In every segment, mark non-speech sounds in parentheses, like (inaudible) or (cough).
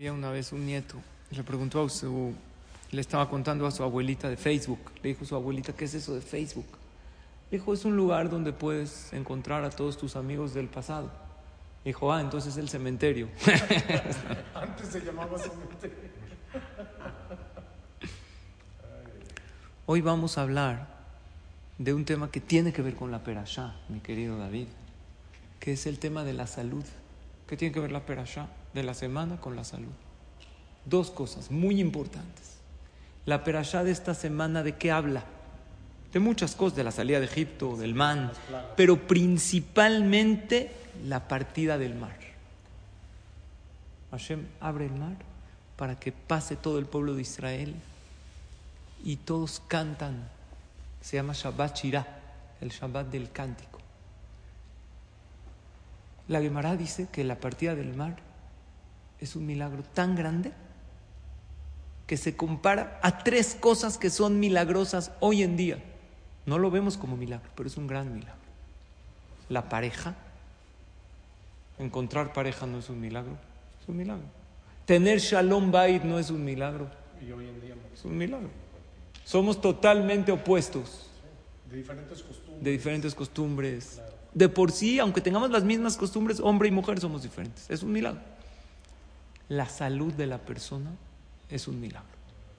Había una vez un nieto, le preguntó a su, le estaba contando a su abuelita de Facebook. Le dijo a su abuelita, ¿qué es eso de Facebook? Le dijo, es un lugar donde puedes encontrar a todos tus amigos del pasado. Dijo, ah, entonces es el cementerio. (laughs) Antes se llamaba cementerio. Hoy vamos a hablar de un tema que tiene que ver con la perashá, mi querido David, que es el tema de la salud. ¿Qué tiene que ver la perashá? De la semana con la salud. Dos cosas muy importantes. La perashá de esta semana, ¿de qué habla? De muchas cosas, de la salida de Egipto, del man, pero principalmente la partida del mar. Hashem abre el mar para que pase todo el pueblo de Israel y todos cantan. Se llama Shabbat Shirah, el Shabbat del cántico. La Gemara dice que la partida del mar es un milagro tan grande que se compara a tres cosas que son milagrosas hoy en día. No lo vemos como milagro, pero es un gran milagro. La pareja, encontrar pareja no es un milagro, es un milagro. Tener shalom bait no es un milagro, Y hoy en día, es un milagro. Somos totalmente opuestos, de diferentes costumbres. de diferentes costumbres. De por sí, aunque tengamos las mismas costumbres, hombre y mujer somos diferentes. Es un milagro la salud de la persona es un milagro.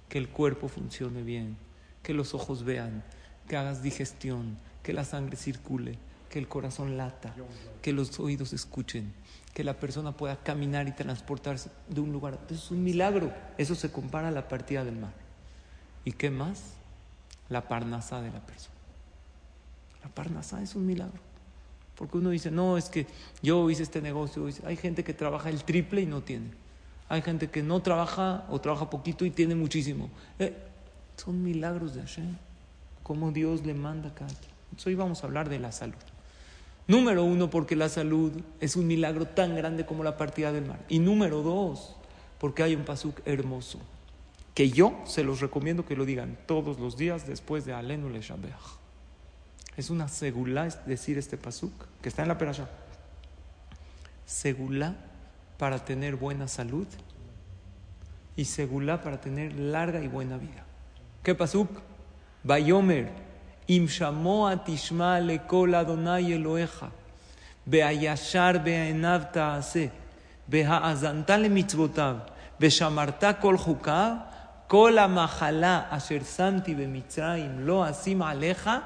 Que el cuerpo funcione bien, que los ojos vean, que hagas digestión, que la sangre circule, que el corazón lata, que los oídos escuchen, que la persona pueda caminar y transportarse de un lugar. Eso es un milagro. Eso se compara a la partida del mar. ¿Y qué más? La parnasá de la persona. La parnasá es un milagro. Porque uno dice, no, es que yo hice este negocio. Hay gente que trabaja el triple y no tiene. Hay gente que no trabaja o trabaja poquito y tiene muchísimo. Eh, son milagros de Hashem. Como Dios le manda cada quien. Hoy vamos a hablar de la salud. Número uno, porque la salud es un milagro tan grande como la partida del mar. Y número dos, porque hay un pasuk hermoso. Que yo se los recomiendo que lo digan todos los días después de Alenu le. Es una segulá decir este pasuk que está en la perasha. Segulá para tener buena salud y segulá para tener larga y buena vida. ¿Qué pasó? Bayomer, im shamoa tishma lekol Adonai Eloeja, beayashar beaenav ta'ase, behaazanta le mitzvotav, beshamarta kol chukav, kol amahala asher samti bemitzraim lo asim aleja,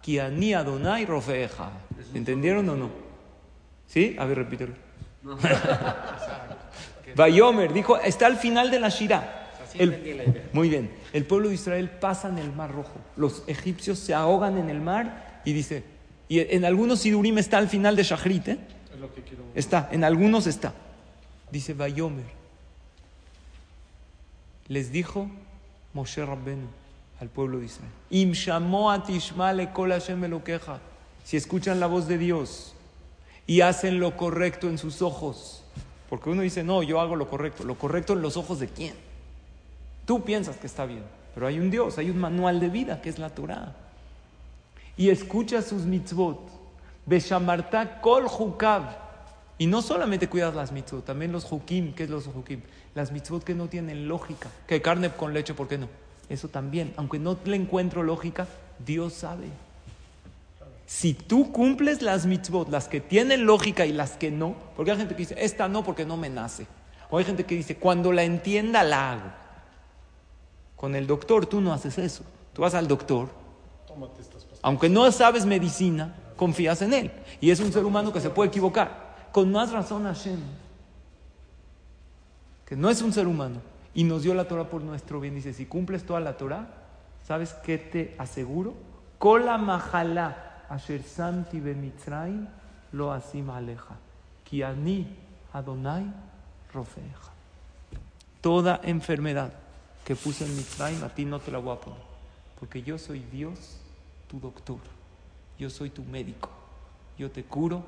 ki ani Adonai rofeeja. ¿Entendieron o no? ¿Sí? A ver, repítelo. (laughs) Bayomer dijo, está al final de la Shira. El, muy bien. El pueblo de Israel pasa en el Mar Rojo. Los egipcios se ahogan en el mar y dice, y en algunos Sidurim está al final de Shachrit, ¿eh? Es lo que quiero. Está, en algunos está. Dice Bayomer. Les dijo Moshe Rabbenu al pueblo de Israel. Im. Si escuchan la voz de Dios y hacen lo correcto en sus ojos. Porque uno dice, no, yo hago lo correcto. ¿Lo correcto en los ojos de quién? Tú piensas que está bien, pero hay un Dios, hay un manual de vida que es la Torah. Y escucha sus mitzvot. Beshamarta kol hukav. Y no solamente cuidas las mitzvot, también los hukim. ¿Qué es los hukim? Las mitzvot que no tienen lógica. Que carne con leche, ¿por qué no? Eso también. Aunque no le encuentro lógica, Dios sabe. Si tú cumples las mitzvot, las que tienen lógica y las que no, porque hay gente que dice, esta no porque no me nace. O hay gente que dice, cuando la entienda la hago. Con el doctor tú no haces eso. Tú vas al doctor, aunque no sabes medicina, confías en él. Y es un ser humano que se puede equivocar. Con más razón Hashem, que no es un ser humano, y nos dio la Torah por nuestro bien. Dice, si cumples toda la Torah, ¿sabes qué te aseguro? Kola majalá asher samti lo asim aleja. Ki ani Adonai rofeja. Toda enfermedad que puse en Mitzrayim, a ti no te la voy a poner. Porque yo soy Dios, tu doctor. Yo soy tu médico. Yo te curo.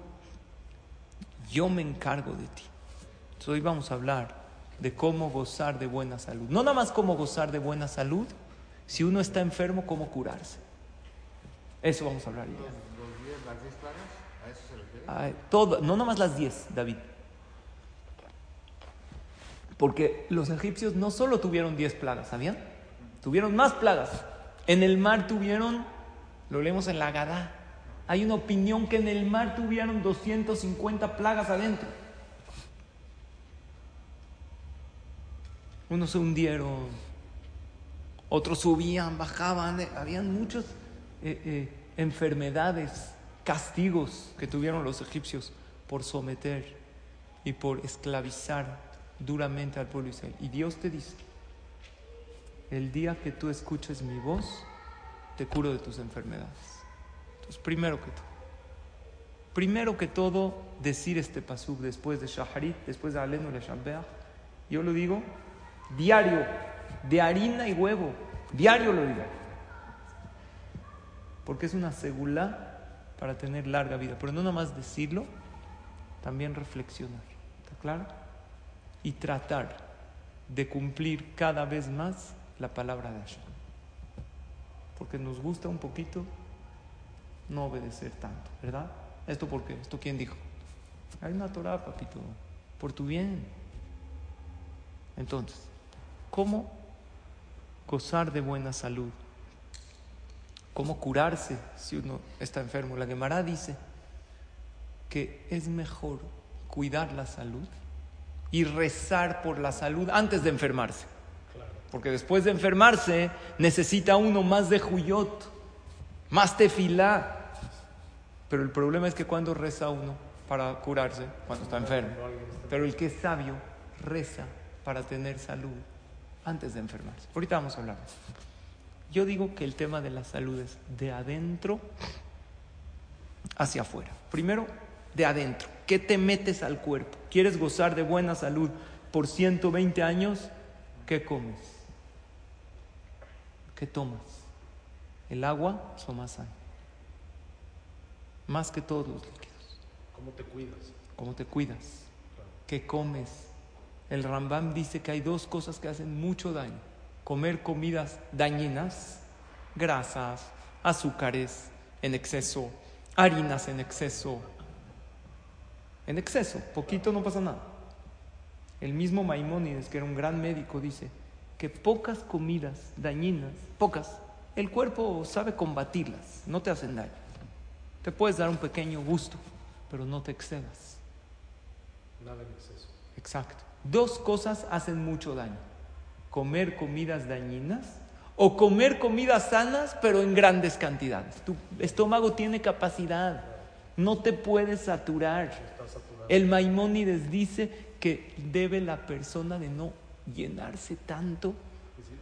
Yo me encargo de ti. Hoy vamos a hablar de cómo gozar de buena salud. No nada más cómo gozar de buena salud, si uno está enfermo, cómo curarse. Eso vamos a hablar. ¿A eso se refiere? Ay, todo, no nada más las 10, David. Porque los egipcios no solo tuvieron 10 plagas, ¿sabían? Tuvieron más plagas. En el mar tuvieron, lo leemos en la Gadá, hay una opinión que en el mar tuvieron 250 plagas adentro. Unos se hundieron, otros subían, bajaban, eh, habían muchas eh, eh, enfermedades, castigos que tuvieron los egipcios por someter y por esclavizar duramente al pueblo Israel. Y Dios te dice, el día que tú escuches mi voz, te curo de tus enfermedades. Entonces, primero que todo, primero que todo, decir este pasuk después de Shaharit, después de Alenu le yo lo digo diario, de harina y huevo, diario lo digo. Porque es una segula para tener larga vida, pero no nada más decirlo, también reflexionar. ¿Está claro? Y tratar de cumplir cada vez más la palabra de Hashem. Porque nos gusta un poquito no obedecer tanto, ¿verdad? ¿Esto por qué? ¿Esto quién dijo? Hay una Torah, papito, por tu bien. Entonces, ¿cómo gozar de buena salud? ¿Cómo curarse si uno está enfermo? La Gemara dice que es mejor cuidar la salud y rezar por la salud antes de enfermarse. Porque después de enfermarse necesita uno más de juyot, más tefilá. Pero el problema es que cuando reza uno para curarse, cuando está enfermo. Pero el que es sabio reza para tener salud antes de enfermarse. Ahorita vamos a hablar. Yo digo que el tema de la salud es de adentro hacia afuera. Primero, de adentro. ¿Qué te metes al cuerpo? ¿Quieres gozar de buena salud por 120 años? ¿Qué comes? ¿Qué tomas? El agua más sano. Más que todos los líquidos. ¿Cómo te cuidas? ¿Cómo te cuidas? ¿Qué comes? El Rambam dice que hay dos cosas que hacen mucho daño. Comer comidas dañinas, grasas, azúcares en exceso, harinas en exceso, en exceso, poquito no pasa nada. El mismo Maimónides, que era un gran médico, dice que pocas comidas dañinas, pocas, el cuerpo sabe combatirlas, no te hacen daño. Te puedes dar un pequeño gusto, pero no te excedas. Nada en exceso. Exacto. Dos cosas hacen mucho daño. Comer comidas dañinas o comer comidas sanas, pero en grandes cantidades. Tu estómago tiene capacidad, no te puedes saturar. El Maimónides dice que debe la persona de no llenarse tanto,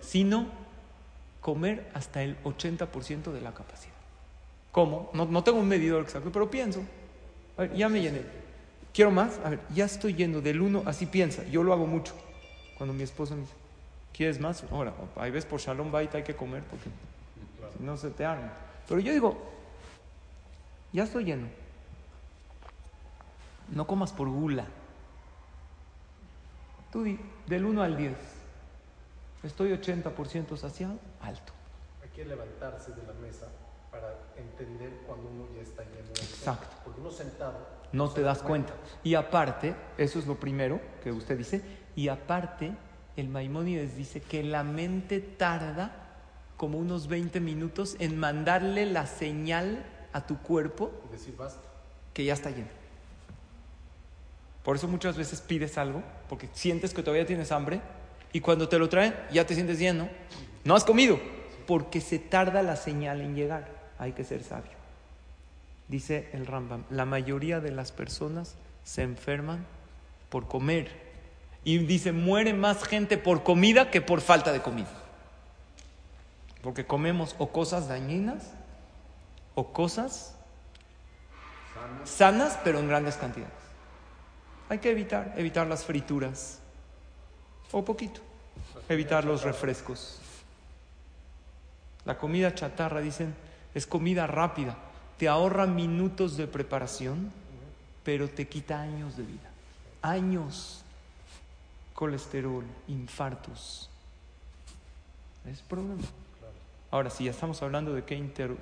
sino comer hasta el 80% de la capacidad. ¿Cómo? No, tengo un medidor exacto, pero pienso. A ver, ya me llené. ¿Quiero más? A ver, ya estoy yendo del uno, así piensa. Yo lo hago mucho. Cuando mi esposo me dice, ¿quieres más? Ahora, ahí ves por Shalom Bait hay que comer porque si no se te arma. Pero yo digo, ya estoy lleno. No comas por gula. Tú di, del 1 al 10. Estoy 80% saciado, alto. Hay que levantarse de la mesa para entender cuando uno ya está lleno. Exacto. Porque uno sentado. No te das cuenta. Y aparte, eso es lo primero que usted dice, y aparte, el Maimónides dice que la mente tarda como unos 20 minutos en mandarle la señal a tu cuerpo decir basta. que ya está lleno. Por eso muchas veces pides algo, porque sientes que todavía tienes hambre, y cuando te lo traen ya te sientes lleno. No has comido, porque se tarda la señal en llegar. Hay que ser sabio. Dice el Rambam, la mayoría de las personas se enferman por comer. Y dice, muere más gente por comida que por falta de comida. Porque comemos o cosas dañinas o cosas sanas, pero en grandes cantidades. Hay que evitar, evitar las frituras. O poquito. Evitar los refrescos. La comida chatarra, dicen, es comida rápida. Te ahorra minutos de preparación, pero te quita años de vida. Años. Colesterol, infartos. Es problema. Ahora, si ya estamos hablando de qué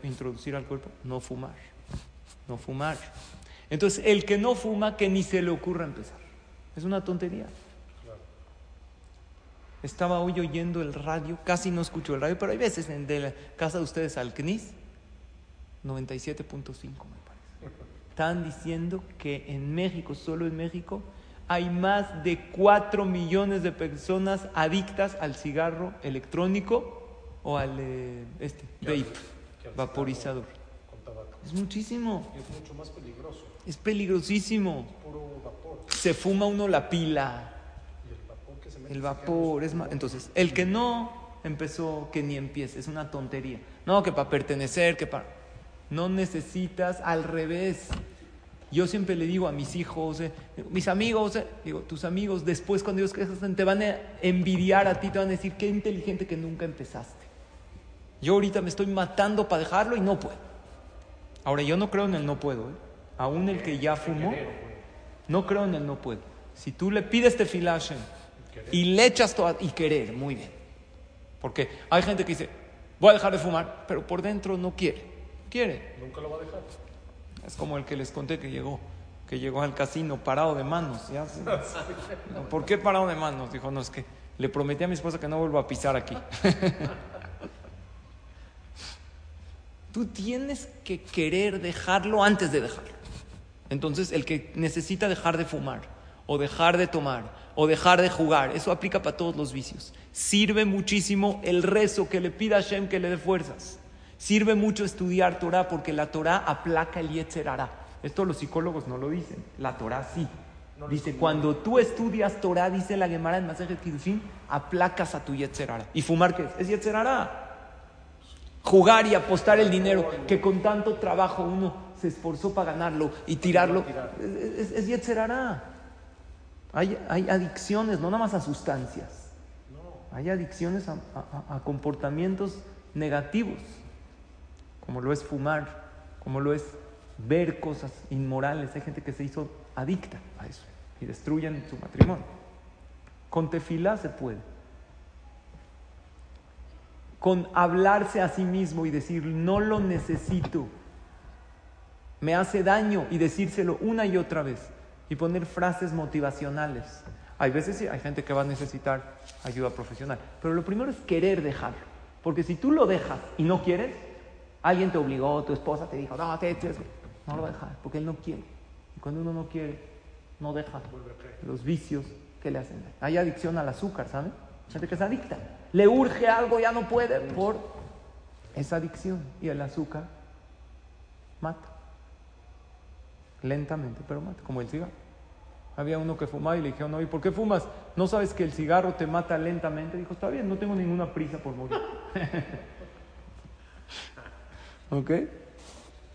introducir al cuerpo, no fumar. No fumar. Entonces, el que no fuma, que ni se le ocurra empezar. Es una tontería. Estaba hoy oyendo el radio, casi no escucho el radio, pero hay veces en de la casa de ustedes al CNIS, 97.5 me parece. Están diciendo que en México, solo en México, hay más de 4 millones de personas adictas al cigarro electrónico o al eh, este, vape, vaporizador. Es muchísimo, Y es mucho más peligroso. es peligrosísimo. Puro vapor. Se fuma uno la pila, Y el vapor que se mete. el vapor, es los Entonces, el que no empezó, que ni empiece, es una tontería. No, que para pertenecer, que para... No necesitas, al revés. Yo siempre le digo a mis hijos, eh, mis amigos, eh, digo, tus amigos, después cuando ellos crecen, te van a envidiar a ti, te van a decir, qué inteligente que nunca empezaste. Yo ahorita me estoy matando para dejarlo y no puedo. Ahora, yo no creo en el no puedo. ¿eh? Aún el que ya fumó, no creo en el no puedo. Si tú le pides tefilá Hashem y le echas toda, y querer, muy bien. Porque hay gente que dice, voy a dejar de fumar, pero por dentro no quiere. Quiere. Nunca lo va a dejar. Es como el que les conté que llegó, que llegó al casino parado de manos. ¿ya? ¿Por qué parado de manos? Dijo, no, es que le prometí a mi esposa que no vuelva a pisar aquí. (laughs) Tú tienes que querer dejarlo antes de dejarlo. Entonces, el que necesita dejar de fumar, o dejar de tomar, o dejar de jugar, eso aplica para todos los vicios. Sirve muchísimo el rezo que le pida a Hashem que le dé fuerzas. Sirve mucho estudiar Torah porque la Torah aplaca el Yetzer Hara. Esto los psicólogos no lo dicen, la Torah sí. Dice, cuando tú estudias Torah, dice la Gemara en Masejet Kiddushin, aplacas a tu Yetzer Hara. ¿Y fumar qué es? Es Yetzer Hara. Jugar y apostar el dinero que con tanto trabajo uno se esforzó para ganarlo y tirarlo. Es, es. Hay, hay adicciones, no nada más a sustancias. Hay adicciones a, a- a comportamientos negativos, como lo es fumar, como lo es ver cosas inmorales. Hay gente que se hizo adicta a eso y destruyen su matrimonio. Con tefilá se puede. Con hablarse a sí mismo y decir, no lo necesito, me hace daño y decírselo una y otra vez y poner frases motivacionales. Hay veces sí, hay gente que va a necesitar ayuda profesional, pero lo primero es querer dejarlo, porque si tú lo dejas y no quieres, alguien te obligó, tu esposa te dijo, no, te, te- no lo va porque él no quiere. Y cuando uno no quiere, no deja los vicios que le hacen. Hay adicción al azúcar, ¿saben? Gente que es adicta. Le urge algo, ya no puede por esa adicción. Y el azúcar mata. Lentamente, pero mata, como el cigarro. Había uno que fumaba y le dijeron, no, ¿y por qué fumas? ¿No sabes que el cigarro te mata lentamente? Dijo, está bien, no tengo ninguna prisa por morir. (laughs) ¿Ok?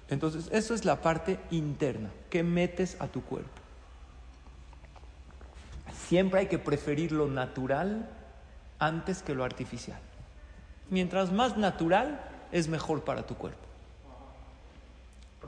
Entonces, eso es la parte interna que metes a tu cuerpo. Siempre hay que preferir lo natural antes que lo artificial. Mientras más natural, es mejor para tu cuerpo.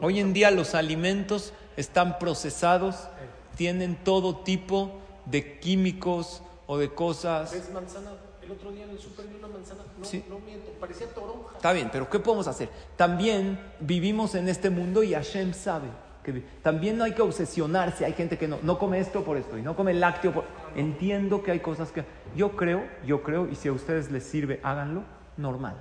Hoy en día los alimentos están procesados, tienen todo tipo de químicos o de cosas. ¿Ves manzana? El otro día en el súper vi una manzana. No, Sí. no miento, parecía toronja. Está bien, pero ¿qué podemos hacer? También vivimos en este mundo y Hashem sabe. Que también no hay que obsesionarse. Hay gente que no, no come esto por esto y no come lácteo por... Entiendo que hay cosas que... Yo creo, yo creo, y si a ustedes les sirve, háganlo, normal.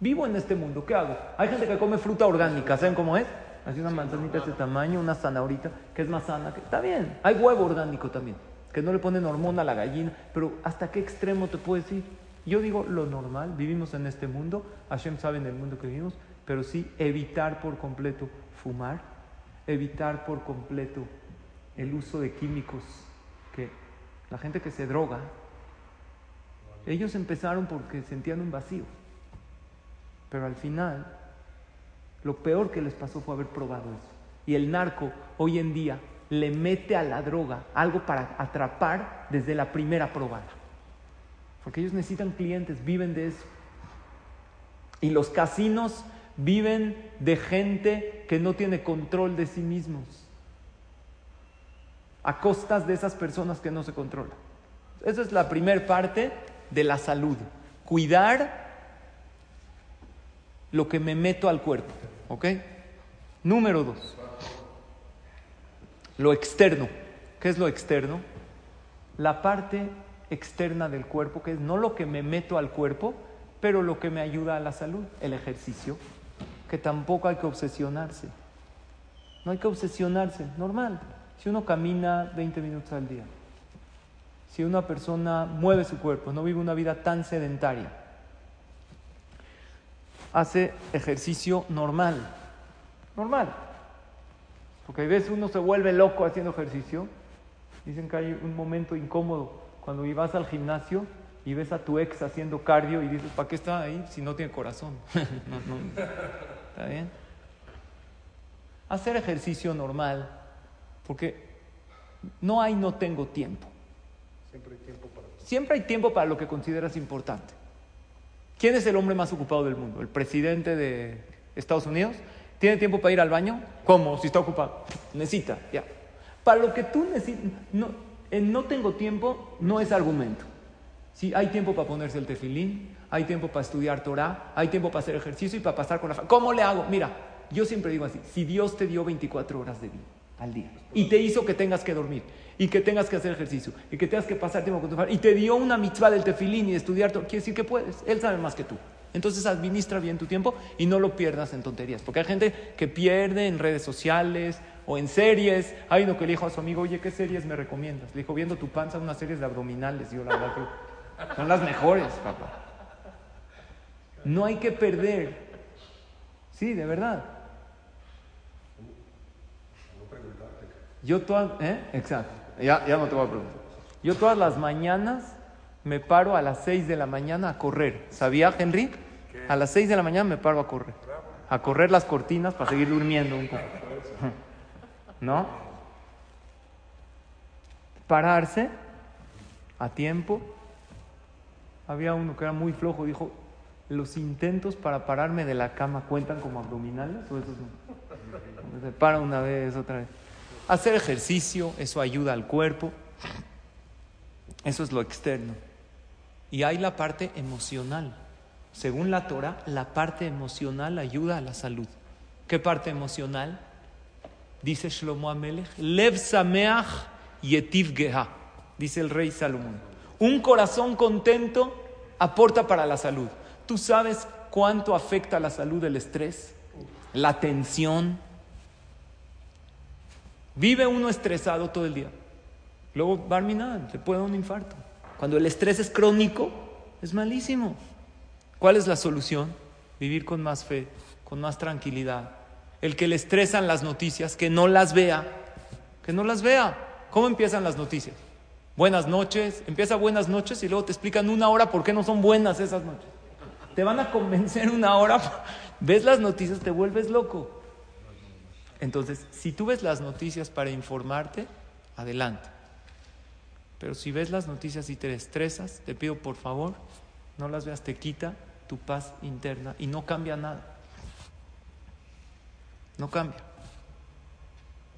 Vivo en este mundo, ¿qué hago? Hay gente que come fruta orgánica, ¿saben cómo es? Así una manzanita de este tamaño, una zanahorita, que es más sana. Que... Está bien, hay huevo orgánico también, que no le ponen hormona a la gallina, pero ¿hasta qué extremo te puedes ir? Yo digo lo normal, vivimos en este mundo, Hashem sabe en el mundo que vivimos, pero sí evitar por completo fumar, evitar por completo el uso de químicos, que la gente que se droga, ellos empezaron porque sentían un vacío, pero al final lo peor que les pasó fue haber probado eso. Y el narco hoy en día le mete a la droga algo para atrapar desde la primera probada. Porque ellos necesitan clientes, viven de eso. Y los casinos viven de gente que no tiene control de sí mismos. A costas de esas personas que no se controlan. Esa es la primera parte de la salud. Cuidar lo que me meto al cuerpo. ¿Ok? Número dos. Lo externo. ¿Qué es lo externo? La parte externa del cuerpo, que es no lo que me meto al cuerpo, pero lo que me ayuda a la salud, el ejercicio, que tampoco hay que obsesionarse. No hay que obsesionarse, normal. Si uno camina 20 minutos al día, si una persona mueve su cuerpo, no vive una vida tan sedentaria, hace ejercicio normal, normal. Porque a veces uno se vuelve loco haciendo ejercicio. Dicen que hay un momento incómodo cuando vas al gimnasio y ves a tu ex haciendo cardio y dices, ¿para qué está ahí si no tiene corazón? (laughs) ¿Está bien? Hacer ejercicio normal, porque no hay no tengo tiempo. Siempre hay tiempo para Siempre hay tiempo para lo que consideras importante. ¿Quién es el hombre más ocupado del mundo? ¿El presidente de Estados Unidos? ¿Tiene tiempo para ir al baño? ¿Cómo? Si está ocupado. Necesita, ya. Para lo que tú necesitas, no, no tengo tiempo no es argumento. Si hay tiempo para ponerse el tefilín, hay tiempo para estudiar Torah, hay tiempo para hacer ejercicio y para pasar con la. ¿Cómo le hago? Mira, yo siempre digo así, si Dios te dio 24 horas de vida al día y te hizo que tengas que dormir y que tengas que hacer ejercicio y que tengas que pasar tiempo con tu familia y te dio una mitzvah del tefilín y de estudiar Torah, quiere decir que puedes. Él sabe más que tú. Entonces administra bien tu tiempo y no lo pierdas en tonterías. Porque hay gente que pierde en redes sociales o en series. Hay uno que le dijo a su amigo, oye, ¿qué series me recomiendas? Le dijo, viendo tu panza, unas series de abdominales. Yo la verdad que son las mejores, papá. No hay que perder. Sí, de verdad. Yo todas, ¿eh? Exacto. Ya, ya no te voy a preguntar. Yo todas las mañanas me paro a las 6 de la mañana a correr. ¿Sabía, Henry? A las 6 de la mañana me paro a correr. A correr las cortinas para seguir durmiendo un poco. (laughs) ¿No? Pararse a tiempo. Había uno que era muy flojo, dijo, los intentos para pararme de la cama cuentan como abdominales o esos no? (laughs) Se para una vez, otra vez. Hacer ejercicio, eso ayuda al cuerpo. Eso es lo externo. Y hay la parte emocional. Según la Torah, la parte emocional ayuda a la salud. ¿Qué parte emocional? Dice Shlomo Amelech, Lev Sameach Yetiv Geha, dice el rey Salomón. Un corazón contento aporta para la salud. ¿Tú sabes cuánto afecta a la salud el estrés? La tensión. Vive uno estresado todo el día. Luego, Barminan, te puede dar un infarto. Cuando el estrés es crónico, es malísimo. ¿Cuál es la solución? Vivir con más fe, con más tranquilidad. El que le estresan las noticias, que no las vea, que no las vea. ¿Cómo empiezan las noticias? Buenas noches, empieza buenas noches y luego te explican una hora por qué no son buenas esas noches. Te van a convencer una hora, (laughs) ves las noticias, te vuelves loco. Entonces, si tú ves las noticias para informarte, adelante. Pero si ves las noticias y te estresas, te pido por favor, no las veas, te quita tu paz interna y no cambia nada. No cambia.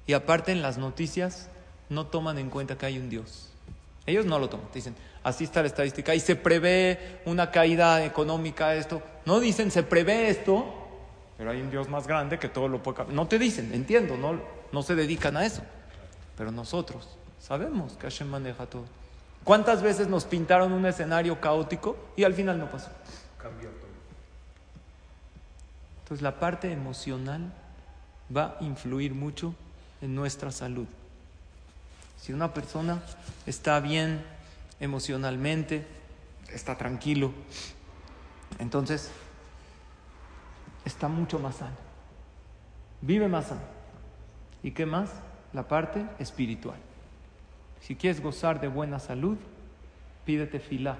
Y aparte en las noticias no toman en cuenta que hay un Dios. Ellos no lo toman, dicen, así está la estadística y se prevé una caída económica, esto. No dicen, se prevé esto, pero hay un Dios más grande que todo lo puede cambiar. No te dicen, entiendo, no, no se dedican a eso. Pero nosotros sabemos que Hashem maneja todo. ¿Cuántas veces nos pintaron un escenario caótico y al final no pasó? Cambió todo. Entonces la parte emocional va a influir mucho en nuestra salud. Si una persona está bien emocionalmente, está tranquilo, entonces está mucho más sano, vive más sano. ¿Y qué más? La parte espiritual. Si quieres gozar de buena salud, pídete filá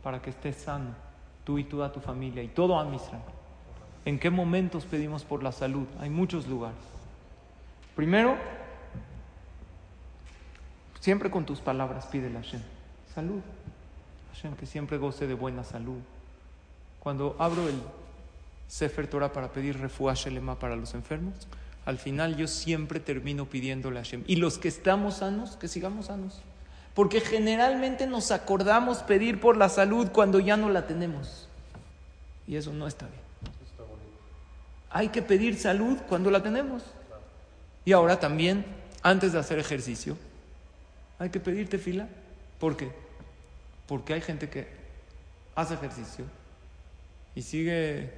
para que estés sano, tú y toda tu familia y todo a Israel. ¿En qué momentos pedimos por la salud? Hay muchos lugares. Primero, siempre con tus palabras pídele a Hashem. Salud. Hashem, que siempre goce de buena salud. Cuando abro el Sefer Torah para pedir refuah Shelema para los enfermos, al final yo siempre termino pidiéndole a Hashem. Y los que estamos sanos, que sigamos sanos. Porque generalmente nos acordamos pedir por la salud cuando ya no la tenemos. Y eso no está bien. Hay que pedir salud cuando la tenemos. Y ahora también, antes de hacer ejercicio, hay que pedirte fila. ¿Por qué? Porque hay gente que hace ejercicio y sigue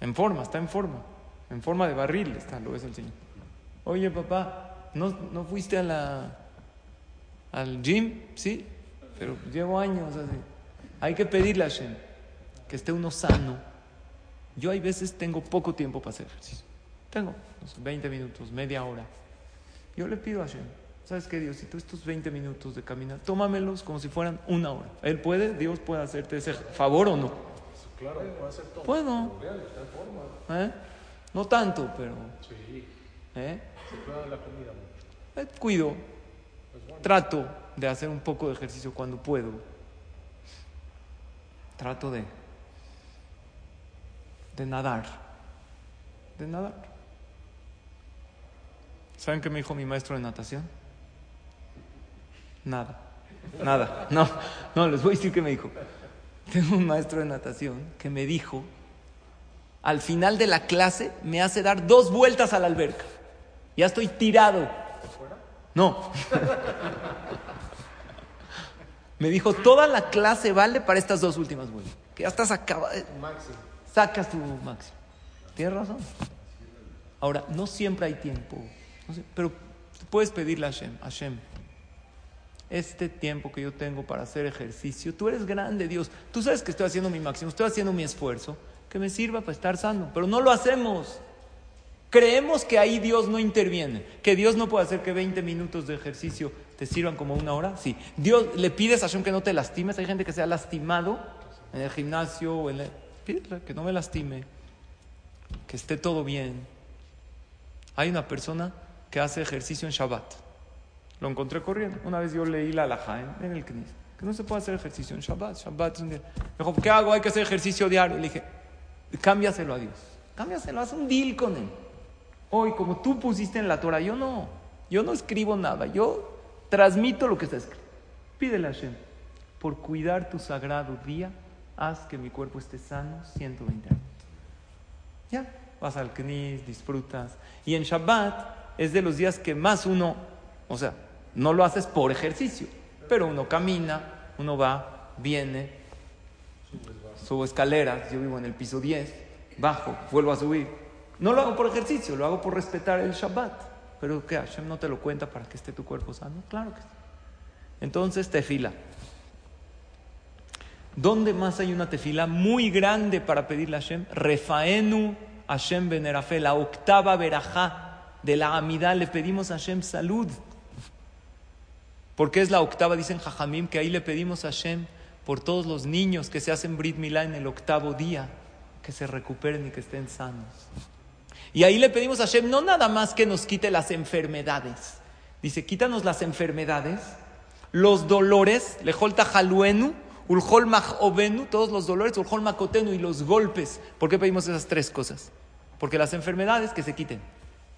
en forma, está en forma, en forma de barril está, lo es el Señor. Oye, papá, ¿no, no fuiste a la, al gym? Sí, pero llevo años así. Hay que pedirle a Hashem que esté uno sano. Yo hay veces tengo poco tiempo para hacer ejercicio. Tengo 20 minutos, media hora. Yo le pido a Hashem, ¿sabes qué, Dios? Si tú estos 20 minutos de caminar, tómamelos como si fueran una hora. Él puede, Dios puede hacerte ese favor o no. Claro, puede hacer todo. Puedo. ¿eh? No tanto, pero Sí, ¿eh? se cuida la comida mucho. Eh, cuido, bueno. trato de hacer un poco de ejercicio cuando puedo. Trato de, de nadar, de nadar. ¿Saben qué me dijo mi maestro de natación? Nada, nada. No, no, les voy a decir qué me dijo. Tengo un maestro de natación que me dijo, al final de la clase me hace dar dos vueltas a la alberca. Ya estoy tirado. No. (laughs) Me dijo, toda la clase vale para estas dos últimas vueltas. Que ya estás acabado. Máximo. Sacas tu máximo. Tienes razón. Ahora, no siempre hay tiempo. No sé, pero puedes pedirle a Hashem, Hashem, este tiempo que yo tengo para hacer ejercicio, tú eres grande, Dios. Tú sabes que estoy haciendo mi máximo, estoy haciendo mi esfuerzo, que me sirva para estar sano. Pero no lo hacemos. Creemos que ahí Dios no interviene, que Dios no puede hacer que 20 minutos de ejercicio te sirvan como una hora. Sí, Dios le pides a Hashem que no te lastimes. Hay gente que se ha lastimado en el gimnasio o en el... Que no me lastime, que esté todo bien. Hay una persona que hace ejercicio en Shabbat. Lo encontré corriendo. Una vez yo leí la alajá en, en el Knis, que no se puede hacer ejercicio en Shabbat. Shabbat. Me dijo, ¿qué hago? Hay que hacer ejercicio diario. Le dije, cámbiaselo a Dios. Cámbiaselo, haz un deal con él. Hoy, como tú pusiste en la Torah, yo no, yo no escribo nada, yo transmito lo que está escrito. Pídele a Hashem, por cuidar tu sagrado día, haz que mi cuerpo esté sano 120 años. Ya, vas al Knis, disfrutas. Y en Shabbat es de los días que más uno, o sea, no lo haces por ejercicio, pero uno camina, uno va, viene, subo escaleras, yo vivo en el piso 10, bajo, vuelvo a subir. No lo hago por ejercicio, lo hago por respetar el Shabbat. Pero que Hashem no te lo cuenta para que esté tu cuerpo sano. Claro que sí. Entonces, tefila. ¿Dónde más hay una tefila muy grande para pedirle a Hashem? Refaenu Hashem Benerafe, la octava verajá de la Amidad. Le pedimos a Hashem salud. Porque es la octava, dicen Jajamim, que ahí le pedimos a Hashem por todos los niños que se hacen Brit Milá en el octavo día, que se recuperen y que estén sanos. Y ahí le pedimos a Hashem no nada más que nos quite las enfermedades. Dice, quítanos las enfermedades, los dolores, lejol tajaluenu, ulhol majovenu, todos los dolores, ulhol makotenu y los golpes. ¿Por qué pedimos esas tres cosas? Porque las enfermedades que se quiten.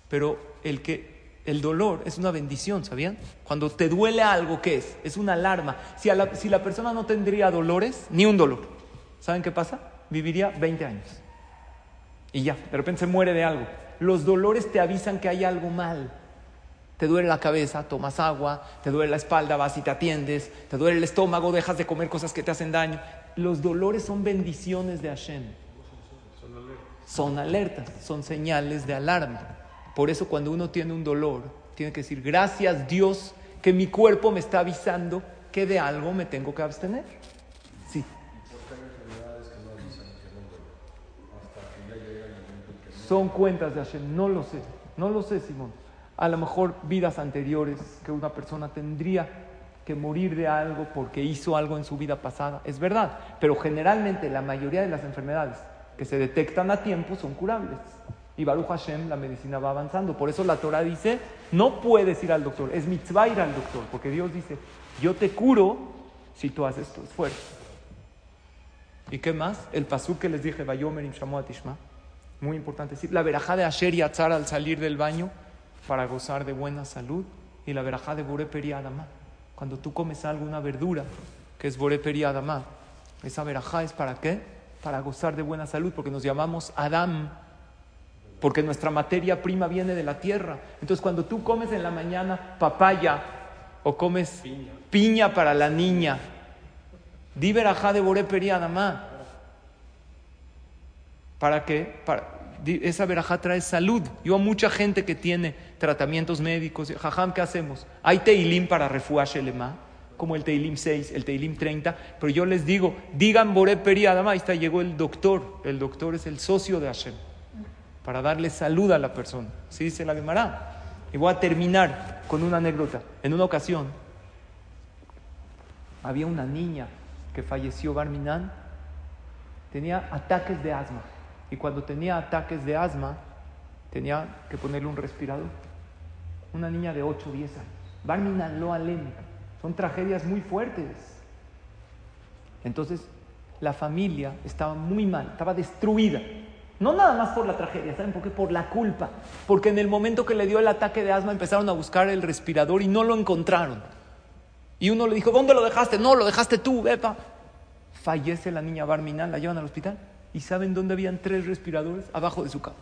Pero el que el dolor es una bendición, ¿sabían? Cuando te duele algo, ¿qué es? Es una alarma. Si, la, persona no tendría dolores, ni un dolor, ¿saben qué pasa? Viviría 20 años. Y ya, de repente se muere de algo. Los dolores te avisan que hay algo mal. Te duele la cabeza, tomas agua, te duele la espalda, vas y te atiendes, te duele el estómago, dejas de comer cosas que te hacen daño. Los dolores son bendiciones de Hashem. Son alertas, son señales de alarma. Por eso cuando uno tiene un dolor, tiene que decir, gracias Dios que mi cuerpo me está avisando que de algo me tengo que abstener. Sí. Son cuentas de Hashem, no lo sé, no lo sé Simón. A lo mejor vidas anteriores que una persona tendría que morir de algo porque hizo algo en su vida pasada, es verdad, pero generalmente la mayoría de las enfermedades que se detectan a tiempo son curables. Y Baruch Hashem, la medicina va avanzando. Por eso la Torah dice, no puedes ir al doctor, es mitzvah ir al doctor, porque Dios dice, yo te curo si tú haces tu esfuerzo. ¿Y qué más? El pasú que les dije, Bayomer Tishma, muy importante decir, la verajá de Asher y Atzar al salir del baño para gozar de buena salud, y la verajá de Bore Peri Adama. Cuando tú comes algo, una verdura, que es Bore Peri Adama, esa verajá es para qué? Para gozar de buena salud, porque nos llamamos Adam, porque nuestra materia prima viene de la tierra. Entonces, cuando tú comes en la mañana papaya o comes piña, piña para la niña Di verajá de Boré Peri Adamá. ¿Para qué? Para, esa verajá trae salud. Yo a mucha gente que tiene tratamientos médicos, jajam, ¿qué hacemos? Hay teilim para refuah shelema, como el teilim 6, el teilim 30, pero yo les digo, digan Boré Peri Adamá, ahí está, llegó el doctor. El doctor es el socio de Hashem, para darle salud a la persona. Así dice la Gemara. Y voy a terminar con una anécdota. En una ocasión, había una niña que falleció, Barminan, tenía ataques de asma. Y cuando tenía ataques de asma, tenía que ponerle un respirador. Una niña de 8 o 10 años. Barminan lo alem. Son tragedias muy fuertes. Entonces, la familia estaba muy mal, estaba destruida. No nada más por la tragedia, ¿saben por qué? Por la culpa. Porque en el momento que le dio el ataque de asma empezaron a buscar el respirador y no lo encontraron. Y uno le dijo, ¿dónde lo dejaste? No, lo dejaste tú, Bepa. Fallece la niña Barminan, la llevan al hospital. ¿Y saben dónde habían tres respiradores? Abajo de su cama.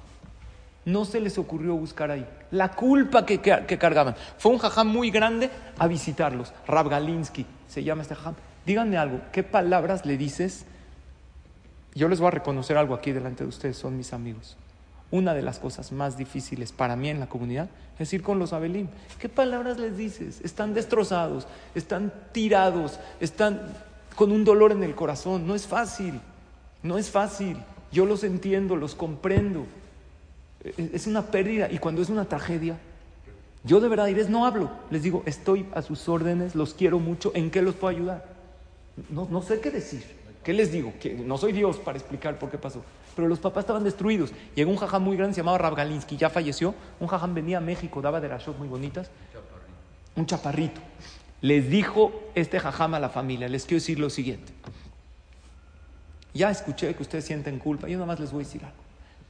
No se les ocurrió buscar ahí. La culpa que, que- que cargaban. Fue un jajam muy grande a visitarlos. Rab Galinsky se llama este jajam. Díganme algo, ¿qué palabras le dices? Yo les voy a reconocer algo aquí delante de ustedes, son mis amigos. Una de las cosas más difíciles para mí en la comunidad es ir con los Abelim. ¿Qué palabras les dices? Están destrozados, están tirados, están con un dolor en el corazón. No es fácil, no es fácil. Yo los entiendo, los comprendo. E- Es una pérdida y cuando es una tragedia, yo de verdad, Iris, no hablo. Les digo, estoy a sus órdenes, los quiero mucho, ¿en qué los puedo ayudar? No, no sé qué decir. ¿Qué les digo? Que no soy Dios para explicar por qué pasó. Pero los papás estaban destruidos. Llegó un jajam muy grande, se llamaba Rab Galinsky, ya falleció. Un jajam venía a México, daba de rashot muy bonitas. Un chaparrito. Les dijo este jajam a la familia, les quiero decir lo siguiente. Ya escuché que ustedes sienten culpa, yo nada más les voy a decir algo.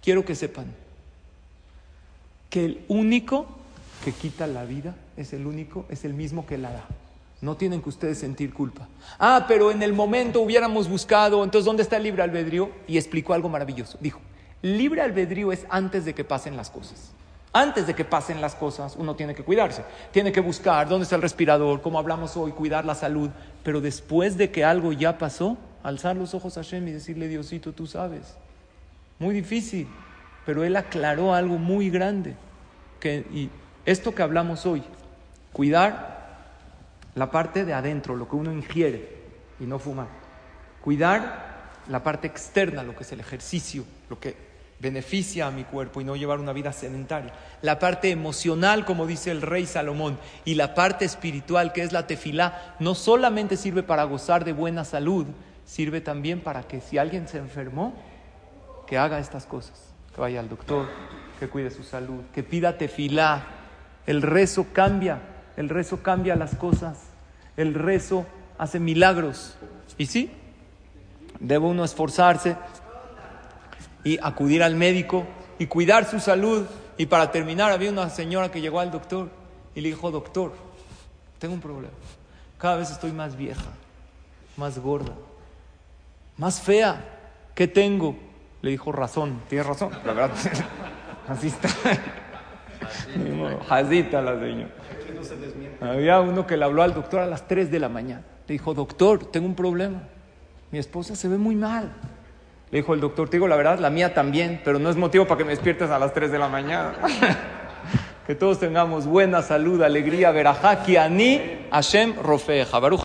Quiero que sepan que el único que quita la vida es el único, es el mismo que la da. No tienen que ustedes sentir culpa. Ah, pero en el momento hubiéramos buscado, entonces ¿dónde está el libre albedrío? Y explicó algo maravilloso. Dijo, libre albedrío es antes de que pasen las cosas. Antes de que pasen las cosas, uno tiene que cuidarse. Tiene que buscar dónde está el respirador, como hablamos hoy, cuidar la salud. Pero después de que algo ya pasó, alzar los ojos a Hashem y decirle, Diosito, tú sabes. Muy difícil. Pero él aclaró algo muy grande. Que, y esto que hablamos hoy, cuidar la parte de adentro, lo que uno ingiere y no fumar. Cuidar la parte externa, lo que es el ejercicio, lo que beneficia a mi cuerpo y no llevar una vida sedentaria. La parte emocional, como dice el rey Salomón, y la parte espiritual, que es la tefilá, no solamente sirve para gozar de buena salud, sirve también para que si alguien se enfermó, que haga estas cosas, que vaya al doctor, que cuide su salud, que pida tefilá. El rezo cambia, el rezo cambia las cosas, el rezo hace milagros. Y sí, debe uno esforzarse y acudir al médico y cuidar su salud. Y para terminar, había una señora que llegó al doctor y le dijo, doctor, tengo un problema. Cada vez estoy más vieja, más gorda, más fea. ¿Qué tengo? Le dijo, razón. Tienes razón, la verdad. (laughs) Así está. Jazita la señora. Había uno que le habló al doctor a las 3 de la mañana. Le dijo, doctor, tengo un problema. Mi esposa se ve muy mal. Le dijo el doctor, te digo la verdad, la mía también, pero no es motivo para que me despiertes a las 3 de la mañana. (laughs) que todos tengamos buena salud, alegría, verajá, ki ani, Hashem, rofeja.